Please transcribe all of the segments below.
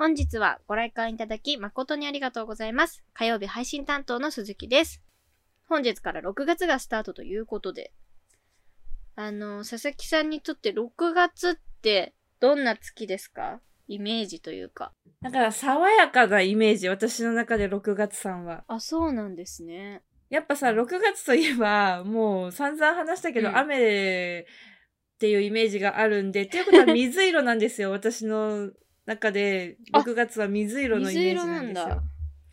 本日はご来館いただき誠にありがとうございます。火曜日配信担当の鈴木です。本日から6月がスタートということで、あの、佐々木さんにとって6月ってどんな月ですか？イメージというか。だから爽やかなイメージ、私の中で6月さんは。あ、そうなんですね。やっぱさ、6月といえば、もう散々話したけど、うん雨っていうイメージがあるんで、っていうことは水色なんですよ、私の中で、あ6月は水色のイ水メー色なんですよ。だ。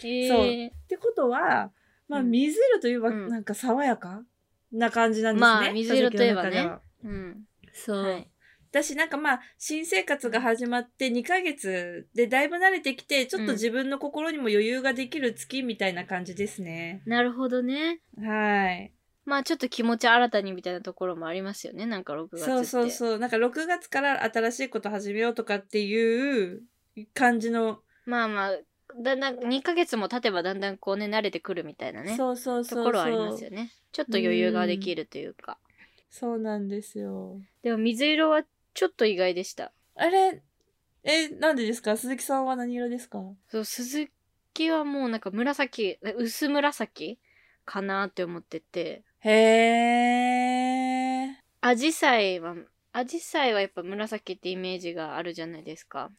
へそうえ。ってことは、まあ、うん水色といえば、うんなんか爽やかな感じなんですね。まあ水色といえばねうん。そう。はい。私なんかまあ、新生活が始まって2ヶ月でだいぶ慣れてきて、ちょっと自分の心にも余裕ができる月みたいな感じですね。なるほどね。はい。まあちょっと気持ち新たにみたいなところもありますよね。なんか6月って。そうそうそう。なんか6月から新しいこと始めようとかっていう感じの、まあまあ、だんだん2ヶ月も経てばだんだんこうね、慣れてくるみたいなね。そうそうそうそう。ところはありますよね。ちょっと余裕ができるというか。そうなんですよ。でも水色はちょっと意外でした。あれ、え、なんでですか？鈴木さんは何色ですか？そう、鈴木はもうなんか紫、薄紫かなって思ってて。へー。アジサイは、アジサイはやっぱ紫ってイメージがあるじゃないですか。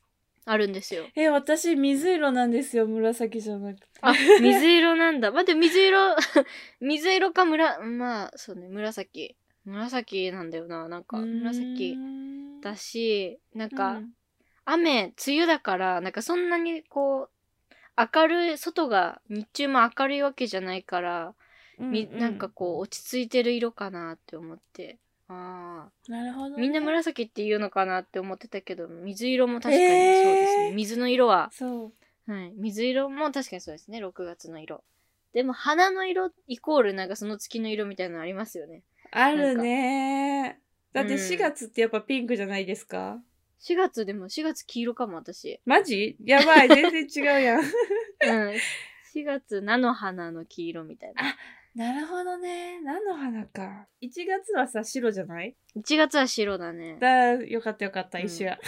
あるんですよ。え、私水色なんですよ、紫じゃなくて。あ、水色なんだ。待って、水色、水色かむら、まあ、そうね、紫。紫なんだよな。なんか、紫だし、なんか、雨、梅雨だから、なんかそんなにこう、明るい、外が日中も明るいわけじゃないから、みなんかこう、落ち着いてる色かなって思って。ああ。なるほど、ね。みんな紫って言うのかなって思ってたけど、水色も確かにそうですね。水の色は、そう。はい。水色も確かにそうですね。6月の色。でも、花の色イコールなんかその月の色みたいなのありますよね。あるねだってうん4月ってやっぱピンクじゃないですか、4月でも4月黄色かも、私。マジ？やばい、全然違うやん。うん。4月菜の花の黄色みたいな。なるほどね。何の花か。1月はさ、白じゃない？1月は白だね。だ、よかったよかった、うん一緒や。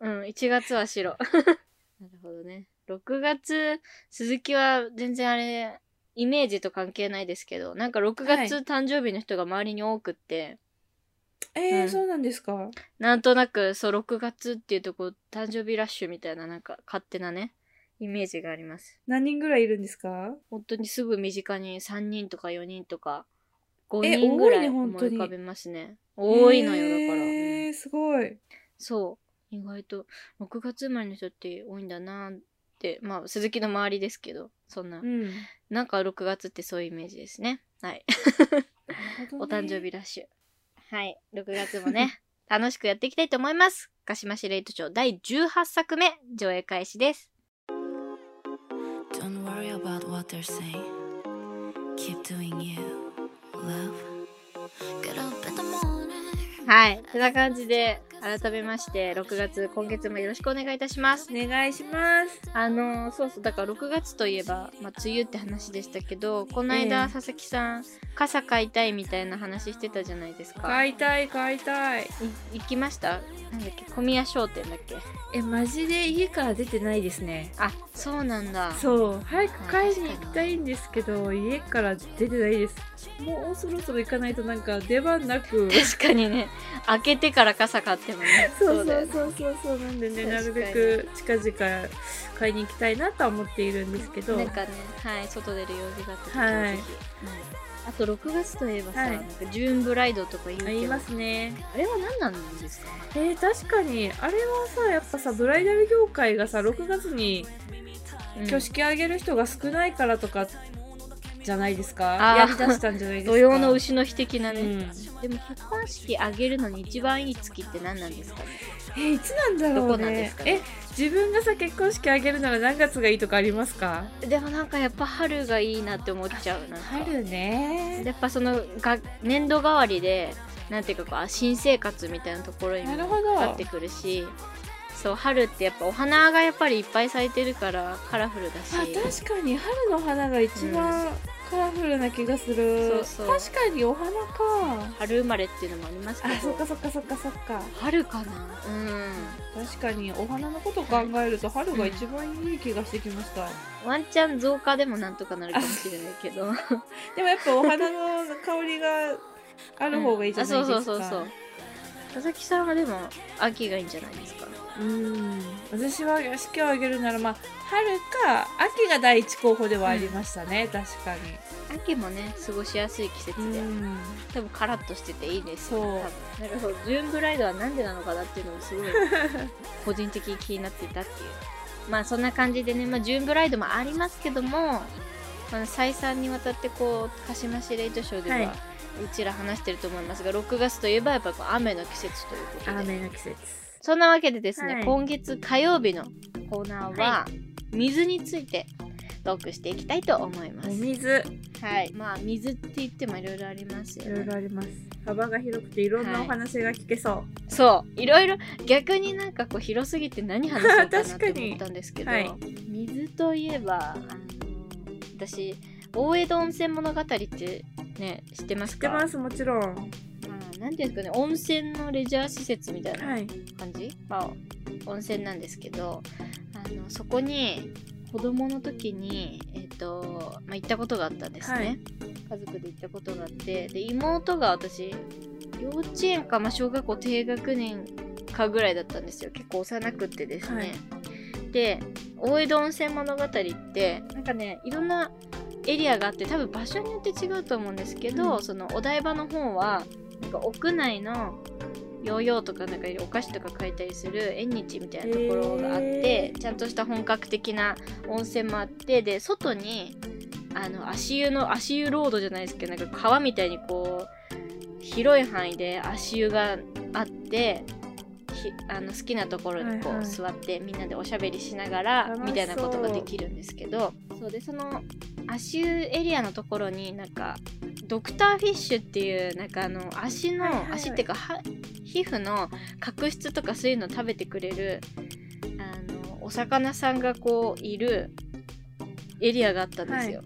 うん、1月は白。なるほどね。6月、鈴木は全然あれ、イメージと関係ないですけど、なんか6月はい誕生日の人が周りに多くって、えーうんそうなんですか？なんとなく、そう、6月っていうとこ、誕生日ラッシュみたいな、なんか、勝手なね、イメージがあります。何人ぐらいいるんですか？本当にすぐ身近に3人とか4人とか、5え人ぐらい思い浮かべますね。多いのよ、だから。えー、すごい。そう。意外と、6月生まれの人って多いんだなって、まあ、鈴木の周りですけど、そんなう。ん。なんか6月ってそういうイメージですね。はい。お誕生日ラッシュ。はい。6月もね、楽しくやっていきたいと思います。鹿島市レイト町第18作目、上映開始です。Don't worry about what they're saying. Keep doing you, love. Get up in the morning. はい。てな感じで、 改めまして、6月、今月もよろしくお願いいたします。お願いします。あのーそうそう、だから6月といえば、まあ、梅雨って話でしたけど、この間、ええ佐々木さん、傘買いたいみたいな話してたじゃないですか。買いたい、買いたい。い行きました？なんだっけ？小宮商店だっけ？え、マジで？家から出てないですね。あ、そうなんだ。そう、早く買いに行きたいんですけど、家から出てないです。もうそろそろ行かないとなんか出番なく。確かにね、開けてから傘買ってもね。そうそうそうそうそうなんでね、なるべく近々買いに行きたいなとは思っているんですけど。なんかね、はい、外出る用事があった時はあと6月といえばさ、はい。なんかジューンブライドとか言うけど、ありますね。あれは何なんですか？えー、確かに、あれはさ、やっぱさ、ブライダル業界がさ、6月にうん。挙式あげる人が少ないからとか、じゃないですか？やりだしたんじゃないですか？土曜の牛の日的なね、うん。でも結婚式あげるのに一番いい月って何なんですかね？えーいつなんだろうね。どこなんですかね？え自分がさ結婚式あげるなら何月がいいとかありますか？でもなんかやっぱ春がいいなって思っちゃうなんか。春ね。やっぱそのが年度替わりでなんていうかこうあ新生活みたいなところにもなるほど。かかってくるしそう春ってやっぱお花がやっぱりいっぱい咲いてるからカラフルだし。あ確かに春の花が一番カラフルな気がする。そうそう。確かにお花か。春生まれっていうのもありますけど。あそっかそっかそっかそっか。春かな。うん。確かにお花のこと考えると春が一番いい気がしてきました、ワンチャン増加でもなんとかなるかもしれないけど。でもやっぱお花の香りがある方がいいじゃないですか、あそうそうそうそう。佐々木さんはでも秋がいいんじゃないですか。うん。私は式を挙げるならまあ春か秋が第一候補ではありましたね、確かに。秋もね過ごしやすい季節で、うん。多分カラッとしてていいですよそう。なるほど。ジューンブライドはなんでなのかなっていうのがすごい 個人的に気になっていたっていう。まあそんな感じでね、まあ、ジューンブライドもありますけども、まあ、再三にわたってこう鹿島市レイトショーでは、はい。うちら話してると思いますが6月といえばやっぱりこう雨の季節ということで。雨の季節。そんなわけでですね、はい。今月火曜日のコーナーは、水についてトークしていきたいと思います。お水。はい。まあ水って言ってもいろいろありますよいろいねろあります。幅が広くていろんなお話が聞けそう、そう。いろいろ逆になんかこう広すぎて何話そうかなって確かに思ったんですけど、はい水といえばあの私大江戸温泉物語ってね知ってますか？知ってますもちろん。まあ、なんていうんですかね温泉のレジャー施設みたいなはい。感じ、まあ、温泉なんですけどあのそこに子供の時に、えっとまあ、行ったことがあったんですね、はい。家族で行ったことがあってで妹が私幼稚園か、まあ、小学校低学年かぐらいだったんですよ。結構幼くってですね、はい。で大江戸温泉物語ってなんかねいろんなエリアがあって多分場所によって違うと思うんですけど、うん。そのお台場の方はなんか屋内のヨーヨーとかなんかお菓子とか買えたりする縁日みたいなところがあって、へちゃんとした本格的な温泉もあってで外にあの足湯の足湯ロードじゃないですけどなんか川みたいにこう広い範囲で足湯があってひあの好きなところにこう、座ってみんなでおしゃべりしながらみたいなことができるんですけどそうでその足湯エリアのところになんかドクターフィッシュっていうなんかあの足の、はいはいはい。足っていうかは皮膚の角質とかそういうのを食べてくれるあのお魚さんがこういるエリアがあったんですよ。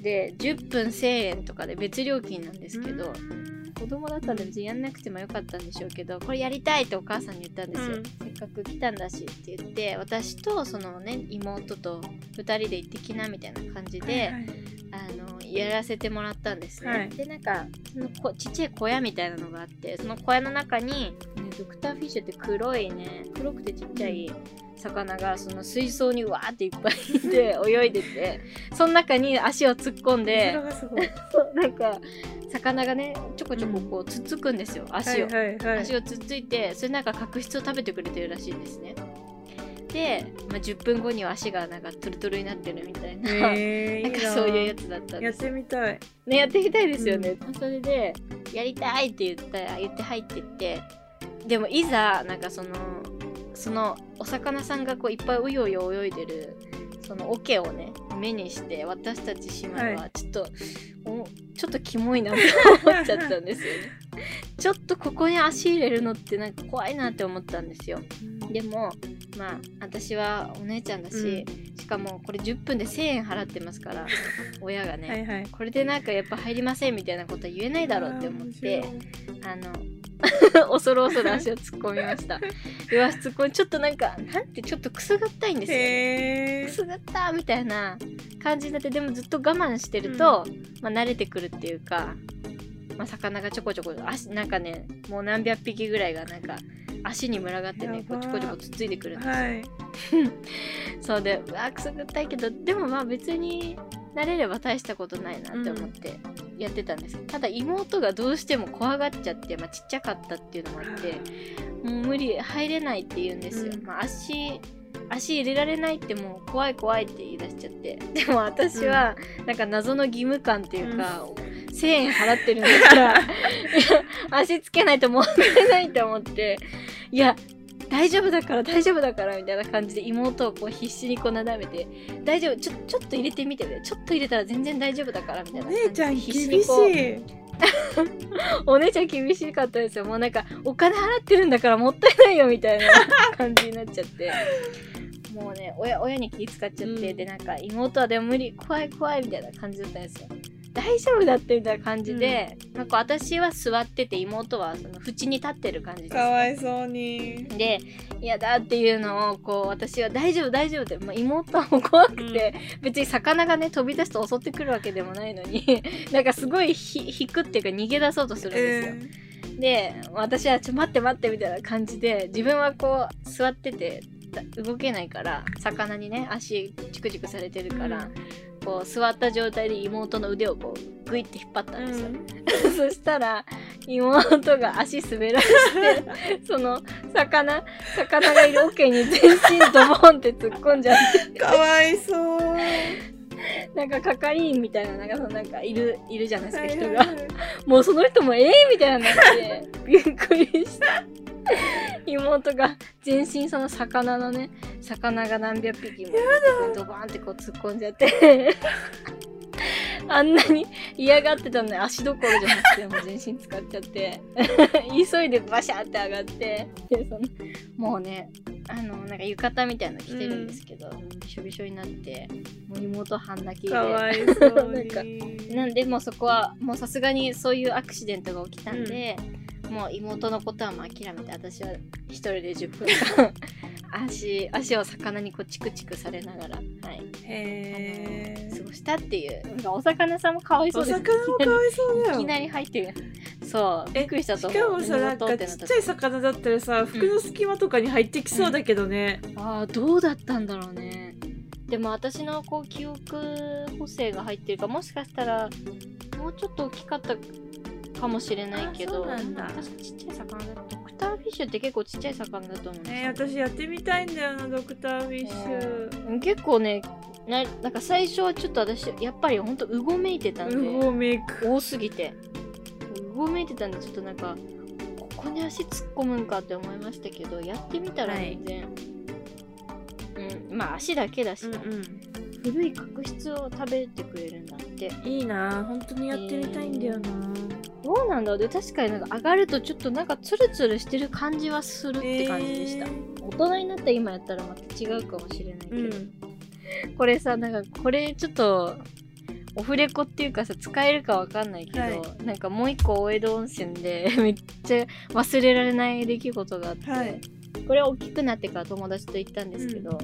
で10分1000円とかで別料金なんですけど、子供だったんで別にやんなくてもよかったんでしょうけどこれやりたいってお母さんに言ったんですよ、うん。せっかく来たんだしって言って私とそのね妹と2人で行ってきなみたいな感じで、はいはい。あのやらせてもらったんですね、はい。でなんかそのこちっちゃい小屋みたいなのがあってその小屋の中に、ね、ドクターフィッシュって黒いね黒くてちっちゃい魚がその水槽にわーっていっぱいいて泳いでてその中に足を突っ込んで なんか魚がねちょこちょここうつっつくんですよ足を、はいはいはい。足をつっついてそれなんか角質を食べてくれてるらしいんですね。で、まあ、10分後には足がなんかトゥルトゥルになってるみたいな、へー なんかそういうやつだったんやっですよてみたい。ねやってみたいですよね、それでやりたいって言ったら言って入ってってでもいざなんかそのそのお魚さんがこういっぱいうようよ泳いでるその桶をね目にして私たち姉妹はちょっと、おちょっとキモいなって思っちゃったんですよね。ちょっとここに足入れるのってなんか怖いなって思ったんですよ。でもまあ私はお姉ちゃんだし、しかもこれ10分で1000円払ってますから 親がね、はいはい。これでなんかやっぱ入りませんみたいなことは言えないだろうって思ってあの 恐る恐る足を突っ込みました。で足突っ込みちょっとなんかなんてちょっとくすぐったいんですよ、ね、へくすぐったみたいな感じになってでもずっと我慢してると、まあ、慣れてくるっていうか、まあ、魚がちょこちょこ足なんかねもう何百匹ぐらいがなんか足に群がってねこうちょこちょこつっついてくるんですよ、はい。そうでうわくすぐったいけどでもまあ別に慣れれば大したことないなって思ってやってたんです、ただ妹がどうしても怖がっちゃって、まあ、ちっちゃかったっていうのもあってもう無理入れないって言うんですよ、うん。まあ、足足入れられないってもう怖い怖いって言い出しちゃって。でも私はなんか謎の義務感っていうか、1000円払ってるんだから 足つけないともったいないと思っていや大丈夫だから大丈夫だからみたいな感じで妹をこう必死にこうなだめて大丈夫ちょちょっと入れてみてね。ちょっと入れたら全然大丈夫だからみたいおな感じで姉ちゃん厳しい。お姉ちゃん厳しかったですよ。もうなんかお金払ってるんだからもったいないよみたいな感じになっちゃって。もうね親親に気使っちゃって、うん。でなんか妹はでも無理怖い怖いみたいな感じだったんですよ大丈夫だってみたいな感じで、なんか私は座ってて妹はその縁に立ってる感じです。かわいそうに。で嫌だっていうのをこう私は大丈夫大丈夫って、まあ、妹は怖くて、別に魚がね飛び出すと襲ってくるわけでもないのに なんかすごいひ引くっていうか逃げ出そうとするんですよ、で私はちょ待って待ってみたいな感じで自分はこう座っててだ動けないから魚にね足チクチクされてるから、こう座った状態で妹の腕をこうグイって引っ張ったんですよ、そしたら妹が足滑らして その魚魚がいる桶に全身ドボンって突っ込んじゃって。かわいそう。なんか係員みたいななんかそのなんかいるいるじゃないですか人が、もうその人もええみたいになってびっくりした妹が全身その魚のね魚が何百匹もドバーンってこう突っ込んじゃって。あんなに嫌がってたのに足どころじゃなくてもう全身使っちゃって。急いでバシャって上がって。でそのもうねあのなんか浴衣みたいなの着てるんですけど、びしょびしょになってもう妹半泣きでかわいそうなんかに。なんでもうそこはもうさすがにそういうアクシデントが起きたんで、もう妹のことはもう諦めて私は一人で10分。間足 足を魚にこうチクチクされながら、はい、へ過ごしたっていう。なんかお魚さんもかわいそおうです。魚もかわいそうだよ。いきなり入ってる。そうびえっくりしたとし思う。かもさなんかちっちゃい魚だったらさ服の隙間とかに入ってきそうだけどね、ああどうだったんだろうね。でも私のこう記憶補正が入ってるかもしかしたらもうちょっと大きかったかもしれないけど。うなんだ。確かちっちゃい魚。だドクターフィッシュって結構ちっちゃい魚だと思うんですよ、えー私やってみたいんだよなドクターフィッシュ、うん。結構ねななんか最初はちょっと私やっぱりほんとうごめいてたんで。うごめく。多すぎて。うごめいてたんでちょっとなんかここに足突っ込むんかって思いましたけどやってみたら全然、うん。まあ足だけだし。な、うんうん。古い角質を食べてくれるんだって。いいな本当にやってみたいんだよな、どうなんだろう。で確かになんか上がるとちょっとなんかツルツルしてる感じはするって感じでした、え大人になった今やったらまた違うかもしれないけど、ー これさなんかこれちょっとオフレコっていうかさ使えるかわかんないけど、はい。なんかもう一個大江戸温泉で めっちゃ忘れられない出来事があって、はい。これ大きくなってから友達と行ったんですけど、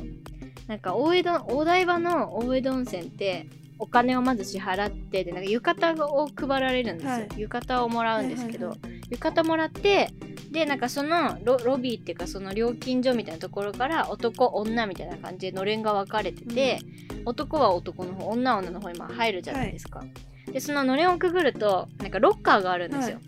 なんか大江戸大台場の大江戸温泉ってお金をまず支払ってでなんか浴衣を配られるんですよ、はい。浴衣をもらうんですけど、はい浴衣もらってでなんかそのロロビーっていうかその料金所みたいなところから男女みたいな感じでのれんが分かれてて、男は男の方女は女の方にまあ入るじゃないですか、でそののれんをくぐるとなんかロッカーがあるんですよ、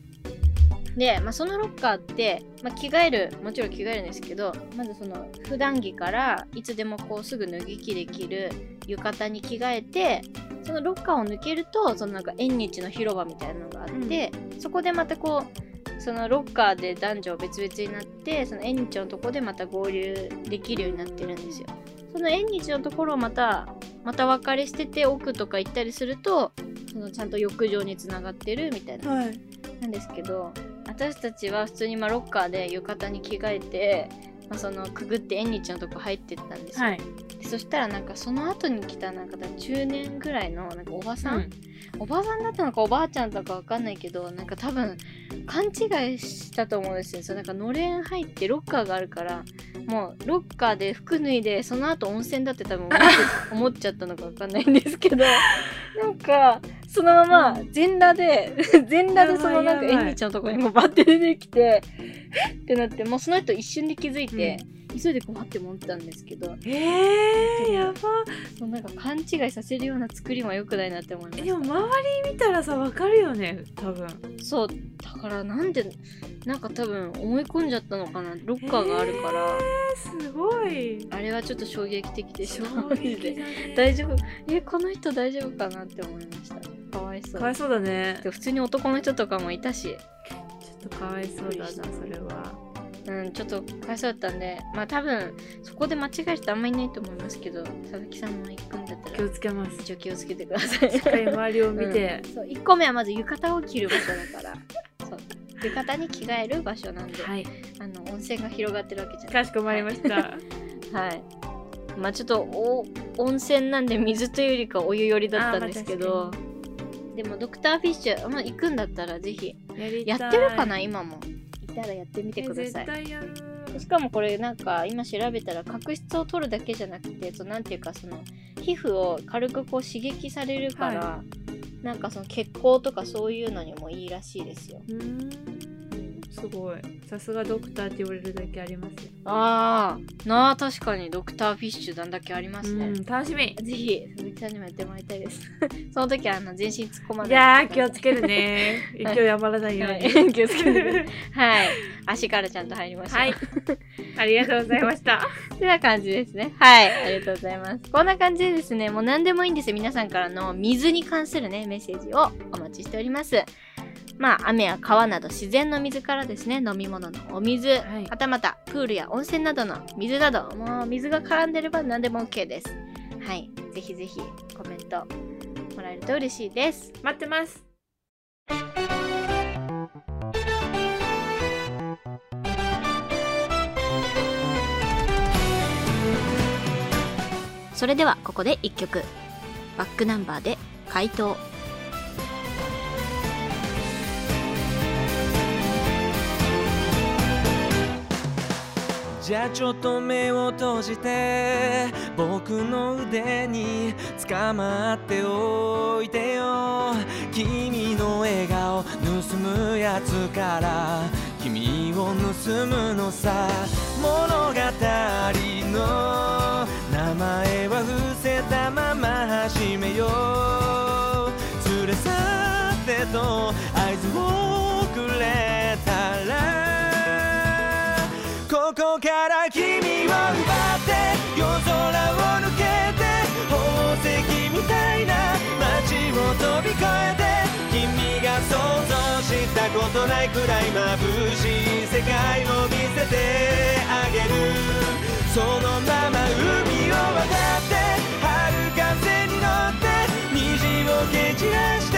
で、まあ、そのロッカーって、まあ、着替えるもちろん着替えるんですけどまずその普段着からいつでもこうすぐ脱ぎ着できる浴衣に着替えてそのロッカーを抜けるとそのなんか縁日の広場みたいなのがあって、そこでまたこうそのロッカーで男女別々になってその縁日のとこでまた合流できるようになってるんですよ。その縁日のところをまたまた分かれしてて奥とか行ったりするとそのちゃんと浴場につながってるみたいなはい。なんですけど私たちは普通にまあロッカーで浴衣に着替えて、まあ、そのくぐって縁日のとこ入ってったんですよ、はい。でそしたらなんかその後に来たなんか中年ぐらいのなんかおばさん、うんおばさんだったのかおばあちゃんだかわかんないけどなんか多分勘違いしたと思うんですよ。そうなんかのれん入ってロッカーがあるからもうロッカーで服脱いでその後温泉だって多分 思っちゃったのかわかんないんですけどなんかそのまま全裸で 全裸でそのなんかやばい。やばい縁日のとこにもバッて出てきてってなってもうその人一瞬で気づいて、急いでこうって持ったんですけど。えー、やば。そうなんか勘違いさせるような作りも良くないなって思いましでも周り見たらさわかるよね多分。そうだからなんでなんか多分思い込んじゃったのかなロッカーがあるから、えー、すごい。あれはちょっと衝撃的でした衝撃だね。大丈夫？えこの人大丈夫かなって思いました。かわいそう。かわいそうだね。で普通に男の人とかもいたし。ちょっとかわいそうだなそれはうんちょっとかわいそうだったんでまあ多分そこで間違える人あんまりいないと思いますけど佐々木さんも行くんだった気をらつけます。一応気をつけてください。しっかり周りを見て、うん。そう1個目はまず浴衣を着る場所だから。そう。浴衣に着替える場所なんで、はい。あの温泉が広がってるわけじゃない。かしこまりました。はい。まあちょっとお温泉なんで水というよりかお湯寄りだったんですけど、でもドクターフィッシュ、まあ、行くんだったらぜひややってるかな今も。いたらやってみてください。しかもこれなんか今調べたら角質を取るだけじゃなくてそうなんていうかその皮膚を軽くこう刺激されるから、はなんかその血行とかそういうのにもいいらしいですよすごい。さすがドクターって言われるだけありますねああなあ確かに。ドクターフィッシュなんだけありますね、うん楽しみ。ぜひ鈴木さんにもやってもらいたいです。その時はあの全身突っ込まない。いやー気をつけるね。勢い余らないように。はい。気をつけてくださいはい。足からちゃんと入りましたはい。ありがとうございました。てな感じですね。はい。ありがとうございます。こんな感じでですね、もう何でもいいんですよ。皆さんからの水に関するね、メッセージをお待ちしております。まあ、雨や川など自然の水からですね、飲み物のお水、はいはたまたプールや温泉などの水など、もう水が絡んでれば何でも OK です。はい。ぜひぜひコメントもらえると嬉しいです。待ってますそれではここで1曲。バックナンバーで回答。じゃあちょっと目を閉じて僕の腕に捕まっておいてよ。君の笑顔盗むやつから君を盗むのさ物語の名前は伏せたまま始めよう。連れ去ってと合図をことないくらい眩しい世界を見せてあげる。そのまま海を渡って春風に乗って虹を蹴散らして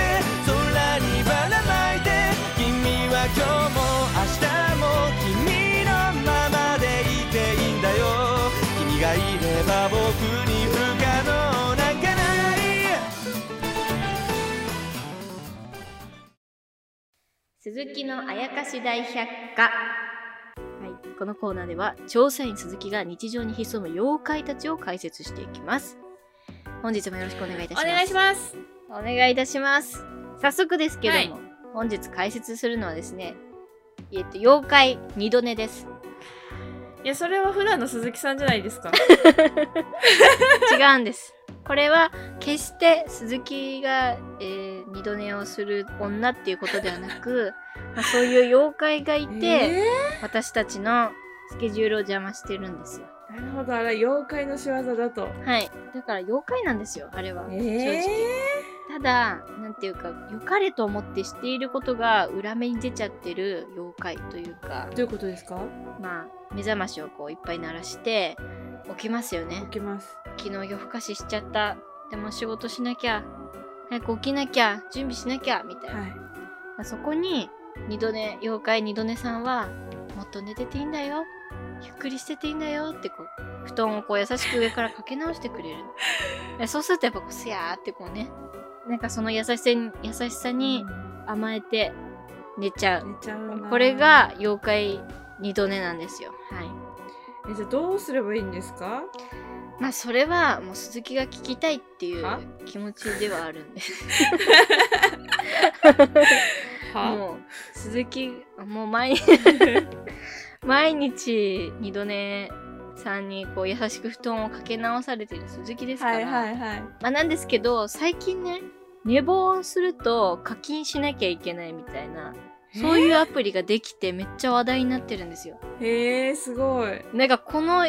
鈴木のあやかし大百科。はい、このコーナーでは調査員鈴木が日常に潜む妖怪たちを解説していきます。本日もよろしくお願いいたします。お願いしますお願いいたします。早速ですけども、はい本日解説するのはですね、えっと、妖怪二度寝です。いやそれは普段の鈴木さんじゃないですか 違うんです。これは決して鈴木が、えー二度寝をする女っていうことではなく、まあ、そういう妖怪がいて、え私たちのスケジュールを邪魔してるんですよ。ーなるほどあれ妖怪の仕業だとはい。だから妖怪なんですよ、あれは。え正直。ただ、なんていうか、良かれと思ってしていることが裏目に出ちゃってる妖怪というかどういうことですか？まあ、目覚ましをこういっぱい鳴らして、起きますよね起。きます昨日夜更かししちゃった。でも仕事しなきゃ。早く起きなきゃ。準備しなきゃ。みたいな。はいまあそこに、二度寝、妖怪二度寝さんは、もっと寝てていいんだよ。ゆっくりしてていいんだよってこう、布団をこう優しく上からかけ直してくれる。でそうするとやっぱこう、すやーってこうね、なんかその優しさに、優しさに甘えて寝ちゃう。これが妖怪二度寝なんですよ。はい。えじゃあどうすればいいんですか？まあそれはもう鈴木が聞きたいっていうは？気持ちではあるんで もう鈴木もう毎日 毎日二度寝さんにこう優しく布団をかけ直されてる鈴木ですから、はいはいはい。まあなんですけど最近ね寝坊すると課金しなきゃいけないみたいなそういうアプリができてめっちゃ話題になってるんですよ。へえすごい。なんかこの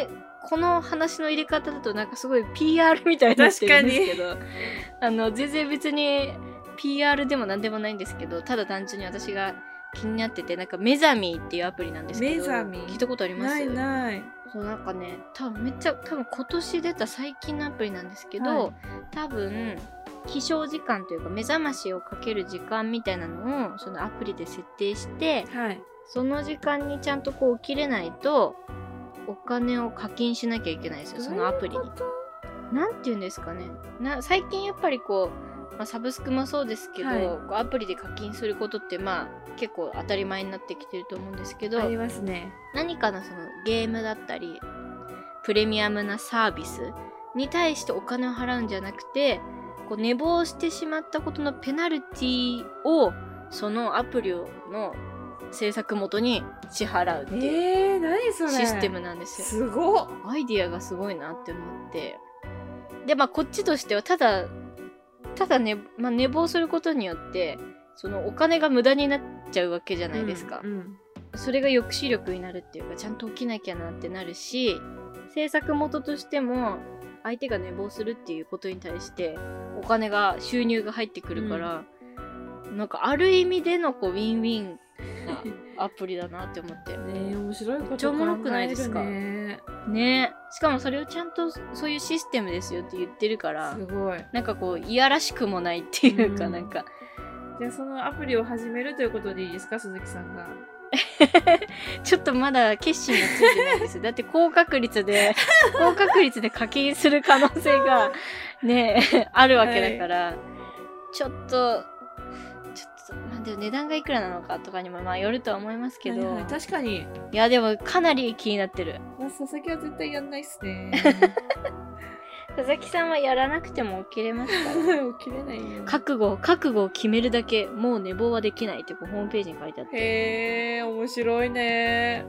この話の入れ方だとなんかすごい PR みたいになってるんですけどあの全然別に PR でもなんでもないんですけどただ単純に私が気になっててなんかメザミーっていうアプリなんですけどメザミー聞いたことあります？ないない。そうなんかね多分めっちゃ多分今年出た最近のアプリなんですけど、はい。多分起床時間というか目覚ましをかける時間みたいなのをそのアプリで設定してはい。その時間にちゃんとこう起きれないとお金を課金しなきゃいけないですよそのアプリに。なんて言うんですかね。な最近やっぱりこう、まあ、サブスクもそうですけど、はい。こうアプリで課金することってまあ結構当たり前になってきてると思うんですけどありますね。何かのそのゲームだったりプレミアムなサービスに対してお金を払うんじゃなくてこう寝坊してしまったことのペナルティをそのアプリの制作元に支払うっていうシステムなんですよ。すごっアイディアがすごいなって思ってでまあこっちとしてはただただね、まあ、寝坊することによってそのお金が無駄になっちゃうわけじゃないですか。うんうんそれが抑止力になるっていうかちゃんと起きなきゃなってなるし制作元としても相手が寝坊するっていうことに対してお金が収入が入ってくるから、なんかある意味でのこうウィンウィンな アプリだなって思って。ねえ面白いことめっちゃおもろくないですか？考えるね。ね。しかもそれをちゃんとそういうシステムですよって言ってるからすごい。なんかこういやらしくもないっていうか、うん。なんか。じゃあそのアプリを始めるということでいいですか鈴木さんが ちょっとまだ決心がついてないです。だって高確率で、高確率で課金する可能性がね、あるわけだから、ちょっと、ちょっと、まあでも値段がいくらなのかとかにもまあよるとは思いますけど、いはいはい確かに。やでもかなり気になってる。まあ佐々木は絶対やんないっすね佐々木さんはやらなくても起きれますから。起きれないよ覚悟、覚悟を決めるだけ、もう寝坊はできないってこうホームページに書いてあって。へえ面白いね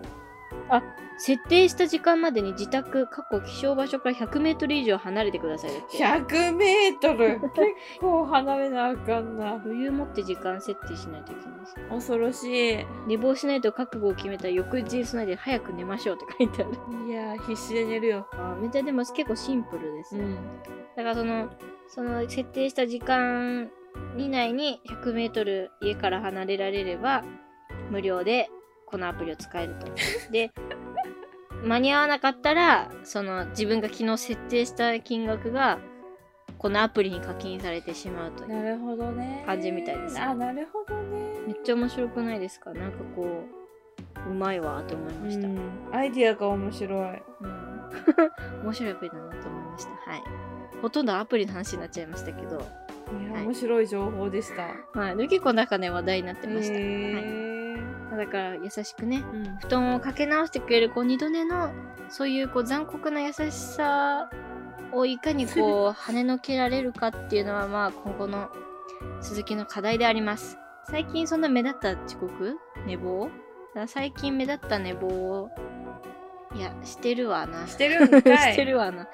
設定した時間までに自宅、過去起床場所から100メートル以上離れてくださいだって。100メートル？結構離れなあかんな余裕持って時間設定しないといけないです。恐ろしい寝坊しないと覚悟を決めたら翌日備えで早く寝ましょうって書いてある。いやー必死で寝るよあめっちゃでも結構シンプルですね。うんだからその、その設定した時間以内に100メートル家から離れられれば無料でこのアプリを使えると。で、間に合わなかったら、その自分が昨日設定した金額がこのアプリに課金されてしまうという。なるほどね感じみたいですあなるほどねめっちゃ面白くないですか？なんかこう、うまいわと思いました。うんアイディアが面白いうん 面白いアプリだなと思いました。はい。ほとんどアプリの話になっちゃいましたけど、いや、はい面白い情報でしたはい。で結構なんかね、話題になってました。はいだから優しくね、うん布団をかけ直してくれるこう二度寝の、そういうこう残酷な優しさをいかにこう跳ねのけられるかっていうのはまあ今後の鈴木の課題であります。最近そんな目立った遅刻？寝坊？最近目立った寝坊を、いや、してるわな。してるんかい してるわな。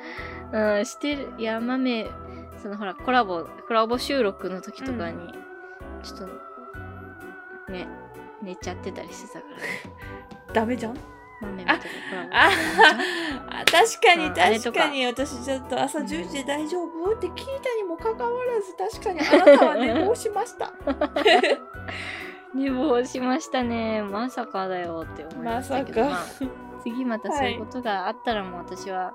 うん、してる。いや、豆、そのほら、コラボ、コラボ収録の時とかに、ちょっと、ね、寝ちゃってたりしてたからね。ダメじゃん？豆みとかコラボああ確かに確かに私ちょっと朝10時で大丈夫？って聞いたにもかかわらず確かにあなたは寝 坊しました寝坊しましたね。まさかだよって思いましたけど、ままあ、次またそういうことがあったらもう私は、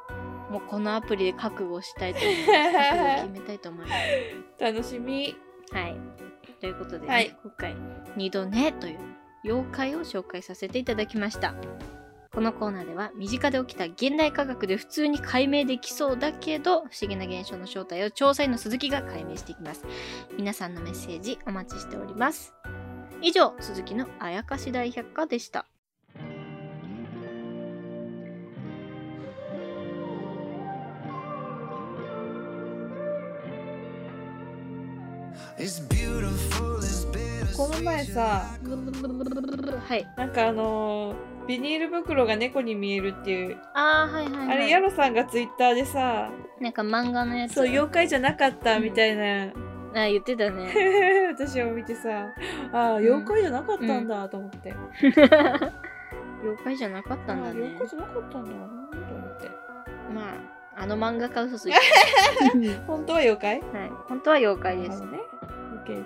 もうこのアプリで覚悟したいと思います。覚悟を決めたいと思います。楽しみはい。ということで、ねはい今回、二度寝という妖怪を紹介させていただきました。このコーナーでは身近で起きた現代科学で普通に解明できそうだけど不思議な現象の正体を調査員の鈴木が解明していきます。皆さんのメッセージお待ちしております。以上、鈴木のあやかし大百科でした。この前さはい。なんかあのービニール袋が猫に見えるっていう、あー、はいはい、はい。あれヤロさんがツイッターでさなんか漫画のやつ。そう妖怪じゃなかったみたいな、あ、言ってたね。私を見てさああ妖怪じゃなかったんだと思って、妖怪じゃなかったんだね妖。怪じゃなかったんだと思ってまあ、あの漫画家嘘ついてる 本当は妖怪？はい。本当は妖怪ですね OK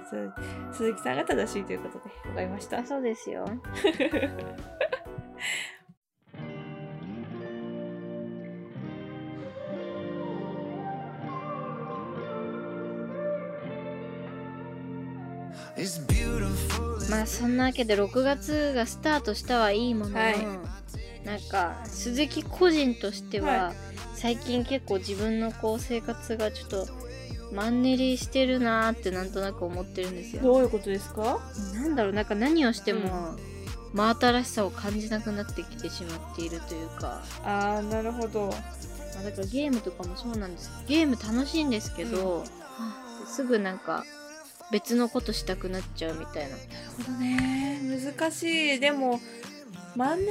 鈴木さんが正しいということでわかりましたそうですよ。まあそんなわけで6月がスタートしたはいいものの、はいなんか鈴木個人としては、は最近結構自分のこう生活がちょっとマンネリしてるなーってなんとなく思ってるんですよ。どういうことですか？なんだろうなんか何をしても、真新しさを感じなくなってきてしまっているというか、ああなるほど。まあ、だからゲームとかもそうなんです。ゲーム楽しいんですけど、すぐなんか別のことしたくなっちゃうみたいな。なるほどね。難しい。でもマンネリ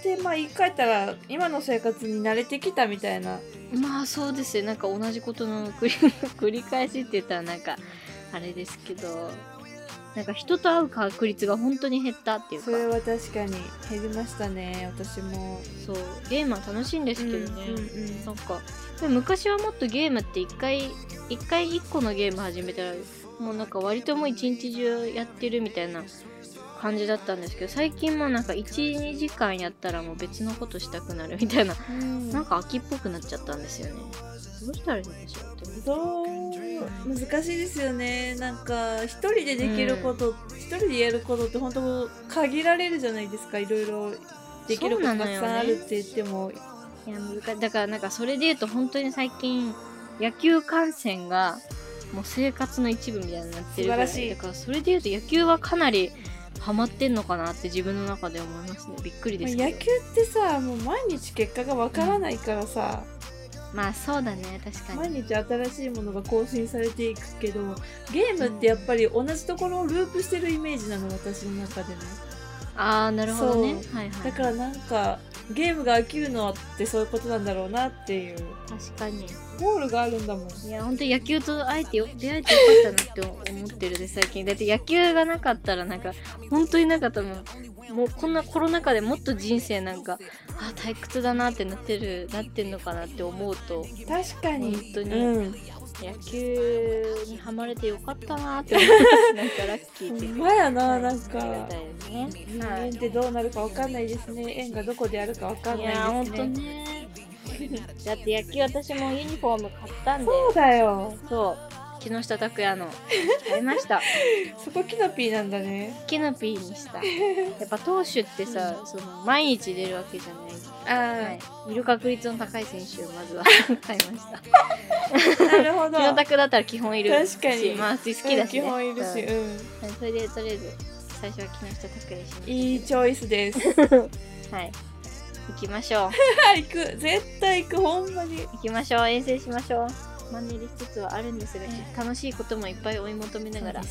ってまあ言い換えたら今の生活に慣れてきたみたいな。まあそうですよ。なんか同じことの繰り 繰り返しって言ったらなんかあれですけどなんか人と会う確率が本当に減ったっていうか。それは確かに。減りましたね私も。そう。ゲームは楽しいんですけどね、うんうんうん。なんか昔はもっとゲームって一回一回一個のゲーム始めたらもうなんか割ともう一日中やってるみたいな感じだったんですけど最近もなんか12時間やったらもう別のことしたくなるみたいなうん。なんか秋っぽくなっちゃったんですよね。どうしたらいいんでしょうってどう難しいですよね。なんか一人でできること一、人でやることって本当限られるじゃないですか。いろいろできることたくさんあるって言っても、いや難しい。だからなんかそれで言うと本当に最近野球観戦がもう生活の一部みたいになってる晴らしい。だからそれで言うと野球はかなりハマってんのかなって自分の中で思いますね。びっくりですけど。まあ野球ってさもう毎日結果がわからないからさ、まあそうだね。確かに。毎日新しいものが更新されていくけどゲームってやっぱり同じところをループしてるイメージなの私の中でね。ああなるほどね。はいはい。だからなんかゲームが飽きるのってそういうことなんだろうなっていう。確かに。ゴールがあるんだもん。いや本当に野球と会えてよ出会えてよかったなって思ってるで最近。だって野球がなかったらなんか本当になかったもんもうこんなコロナ禍でもっと人生なんかあ退屈だなってなってるなってんのかなって思うと。確かに。本当に。うん野球にはまれてよかったなって思います。なんかラッキーっていう。ほんまやなはい。なんか。人はい。間ってどうなるかわかんないですね。縁がどこであるかわかんないですね。ね。だって野球私もユニフォーム買ったんで。そうだよ。そう木下拓哉の 買いました。そこキノピーなんだね。キノピーにした。やっぱ投手ってさその毎日出るわけじゃない。ああ、はい、いる確率の高い選手をまずは 買いました。なるほど。木下拓だったら基本いるし確かに。まあ好きだし、ね。うん基本いるし、うん。うん。はいそれでとりあえず最初は木下拓哉にしいいチョイスです。はい。行きましょう。行く。絶対行くほんまに。行きましょう。遠征しましょうマンネリしつつはあるんですが、楽しいこともいっぱい追い求めながらね。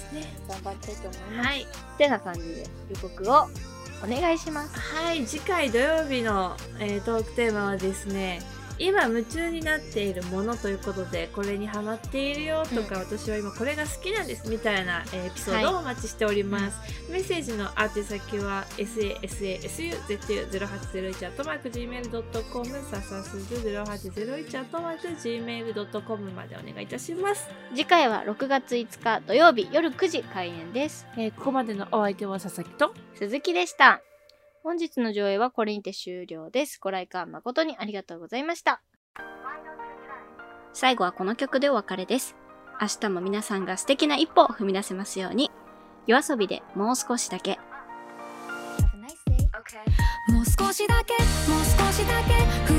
頑張りたいと思います、はい。ってな感じで予告をお願いします。はい。次回土曜日の、えートークテーマはですね今夢中になっているものということでこれにハマっているよとか、私は今これが好きなんですみたいな、えーエピソードをお待ちしております、メッセージの宛先は sasasuzu0801-gmail.com ささすず 0801-gmail.com までお願いいたします、次回は6月5日土曜日夜9時開演です。えーここまでのお相手は佐々木と鈴木でした本日の上映はこれにて終了です。ご来館誠にありがとうございました。最後はこの曲でお別れです。明日も皆さんが素敵な一歩を踏み出せますように。夜遊びでもう少しだけ。もう少しだけもう少しだけ